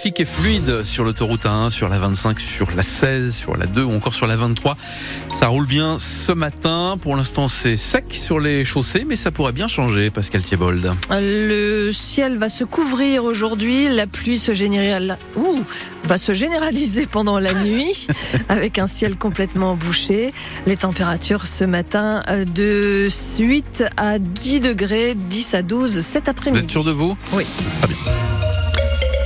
trafic est fluide sur l'autoroute A1, sur la 25, sur la 16, sur la 2 ou encore sur la 23. Ça roule bien ce matin. Pour l'instant, c'est sec sur les chaussées, mais ça pourrait bien changer, Pascal Thiebold. Le ciel va se couvrir aujourd'hui. La pluie se Ouh, va se généraliser pendant la nuit avec un ciel complètement bouché. Les températures ce matin euh, de 8 à 10 degrés, 10 à 12 cet après-midi. Vous êtes sûr de vous? Oui. Très bien.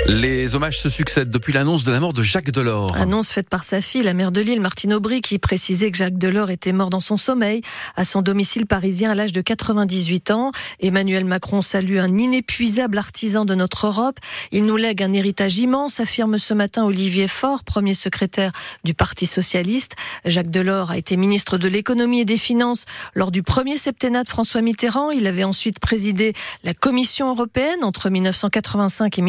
Les hommages se succèdent depuis l'annonce de la mort de Jacques Delors. Annonce faite par sa fille, la mère de Lille, Martine Aubry, qui précisait que Jacques Delors était mort dans son sommeil à son domicile parisien à l'âge de 98 ans. Emmanuel Macron salue un inépuisable artisan de notre Europe. Il nous lègue un héritage immense, affirme ce matin Olivier Faure, premier secrétaire du Parti socialiste. Jacques Delors a été ministre de l'économie et des finances lors du premier septennat de François Mitterrand. Il avait ensuite présidé la Commission européenne entre 1985 et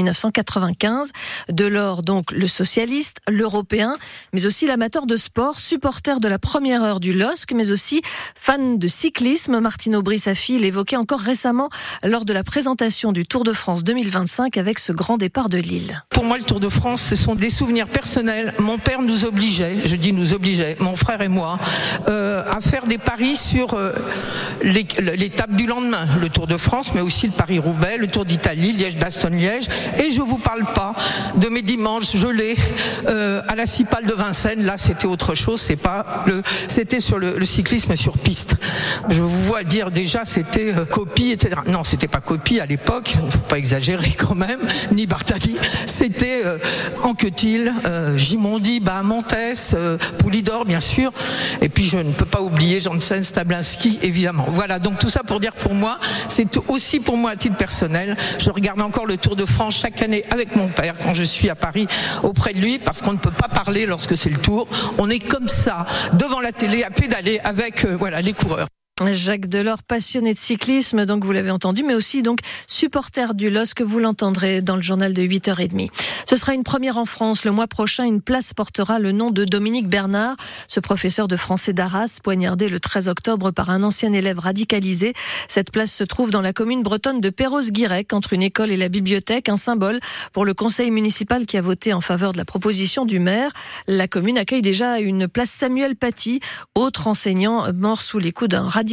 1995. Delors, donc le socialiste, l'européen, mais aussi l'amateur de sport, supporter de la première heure du LOSC, mais aussi fan de cyclisme. Martine Aubry, sa fille, l'évoquait encore récemment lors de la présentation du Tour de France 2025 avec ce grand départ de Lille. Pour moi, le Tour de France, ce sont des souvenirs personnels. Mon père nous obligeait, je dis nous obligeait, mon frère et moi, euh, à faire des paris sur euh, l'étape du lendemain, le Tour de France, mais aussi le Paris-Roubaix, le Tour d'Italie, Liège-Bastogne-Liège. Et je vous parle pas de mes dimanches gelés euh, à la Cipale de Vincennes. Là, c'était autre chose. C'est pas le, c'était sur le, cyclisme sur piste. Je vous vois dire déjà c'était euh, copie, etc. Non, c'était pas copie à l'époque. Faut pas exagérer quand même. Ni Bartali. C'était euh, Anquetil, euh, Gimondi, Bahamontes, Poulidor, bien sûr. Et puis je ne peux pas oublier Janssen, Stablinski, évidemment. Voilà. Donc tout ça pour dire pour moi, c'est aussi pour moi à titre personnel. Je regarde encore le Tour de France chaque année avec mon père quand je suis à Paris auprès de lui parce qu'on ne peut pas parler lorsque c'est le tour. On est comme ça devant la télé à pédaler avec euh, voilà les coureurs. Jacques Delors, passionné de cyclisme, donc vous l'avez entendu, mais aussi donc supporter du LOS que vous l'entendrez dans le journal de 8h30. Ce sera une première en France. Le mois prochain, une place portera le nom de Dominique Bernard, ce professeur de français d'Arras, poignardé le 13 octobre par un ancien élève radicalisé. Cette place se trouve dans la commune bretonne de Perros-Guirec, entre une école et la bibliothèque, un symbole pour le conseil municipal qui a voté en faveur de la proposition du maire. La commune accueille déjà une place Samuel Paty, autre enseignant mort sous les coups d'un radicalisé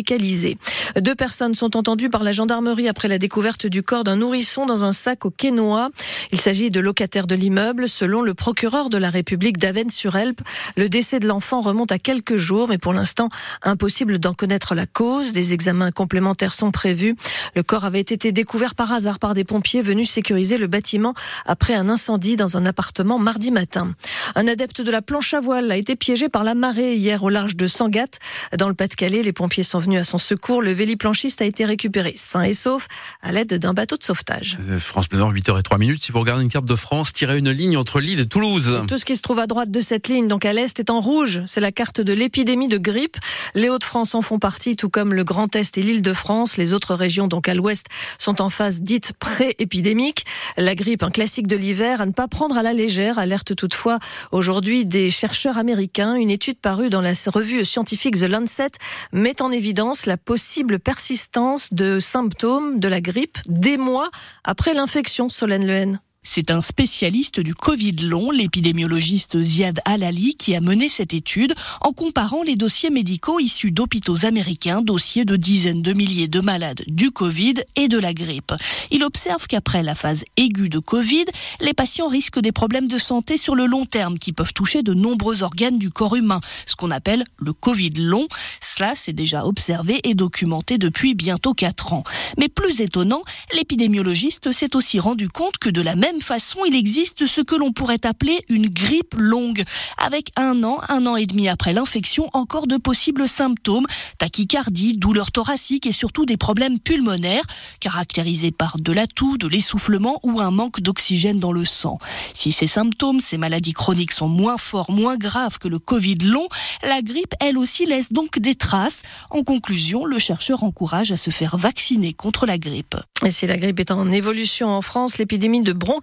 Deux personnes sont entendues par la gendarmerie après la découverte du corps d'un nourrisson dans un sac au Quénois. Il s'agit de locataires de l'immeuble. Selon le procureur de la République d'Avennes-sur-Elpe, le décès de l'enfant remonte à quelques jours, mais pour l'instant, impossible d'en connaître la cause. Des examens complémentaires sont prévus. Le corps avait été découvert par hasard par des pompiers venus sécuriser le bâtiment après un incendie dans un appartement mardi matin. Un adepte de la planche à voile a été piégé par la marée hier au large de Sangatte. Dans le Pas-de-Calais, les pompiers sont venus à son secours. Le véliplanchiste a été récupéré sain et sauf à l'aide d'un bateau de sauvetage. France Bleu Nord, 8h03 minutes. Si vous regardez une carte de France, tirez une ligne entre Lille et Toulouse. Tout ce qui se trouve à droite de cette ligne, donc à l'est, est en rouge. C'est la carte de l'épidémie de grippe. Les Hauts-de-France en font partie, tout comme le Grand Est et l'île de France. Les autres régions, donc à l'ouest, sont en phase dite pré-épidémique. La grippe, un classique de l'hiver, à ne pas prendre à la légère, alerte toutefois aujourd'hui des chercheurs américains. Une étude parue dans la revue scientifique The Lancet met en évidence la possible persistance de symptômes de la grippe des mois après l'infection, Solène Lehen. C'est un spécialiste du Covid long, l'épidémiologiste Ziad Alali, qui a mené cette étude en comparant les dossiers médicaux issus d'hôpitaux américains, dossiers de dizaines de milliers de malades du Covid et de la grippe. Il observe qu'après la phase aiguë de Covid, les patients risquent des problèmes de santé sur le long terme qui peuvent toucher de nombreux organes du corps humain, ce qu'on appelle le Covid long. Cela s'est déjà observé et documenté depuis bientôt quatre ans. Mais plus étonnant, l'épidémiologiste s'est aussi rendu compte que de la même même façon, il existe ce que l'on pourrait appeler une grippe longue, avec un an, un an et demi après l'infection, encore de possibles symptômes, tachycardie, douleurs thoraciques et surtout des problèmes pulmonaires, caractérisés par de la toux, de l'essoufflement ou un manque d'oxygène dans le sang. Si ces symptômes, ces maladies chroniques sont moins forts, moins graves que le Covid long, la grippe, elle aussi, laisse donc des traces. En conclusion, le chercheur encourage à se faire vacciner contre la grippe. Et si la grippe est en évolution en France, l'épidémie de bronchiolite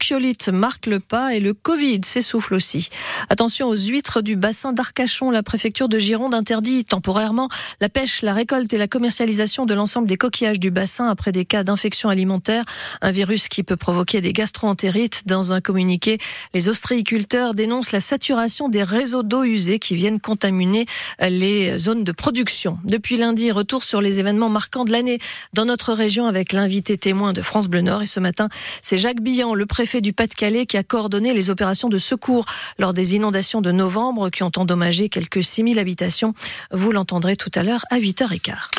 marque le pas et le Covid s'essouffle aussi. Attention aux huîtres du bassin d'Arcachon. La préfecture de Gironde interdit temporairement la pêche, la récolte et la commercialisation de l'ensemble des coquillages du bassin après des cas d'infection alimentaire. Un virus qui peut provoquer des gastroentérites. Dans un communiqué, les ostréiculteurs dénoncent la saturation des réseaux d'eau usée qui viennent contaminer les zones de production. Depuis lundi, retour sur les événements marquants de l'année dans notre région avec l'invité témoin de France Bleu Nord. Et ce matin, c'est Jacques Billan, le préfet du Pas-de-Calais, qui a coordonné les opérations de secours lors des inondations de novembre qui ont endommagé quelques 6000 habitations. Vous l'entendrez tout à l'heure à 8h15.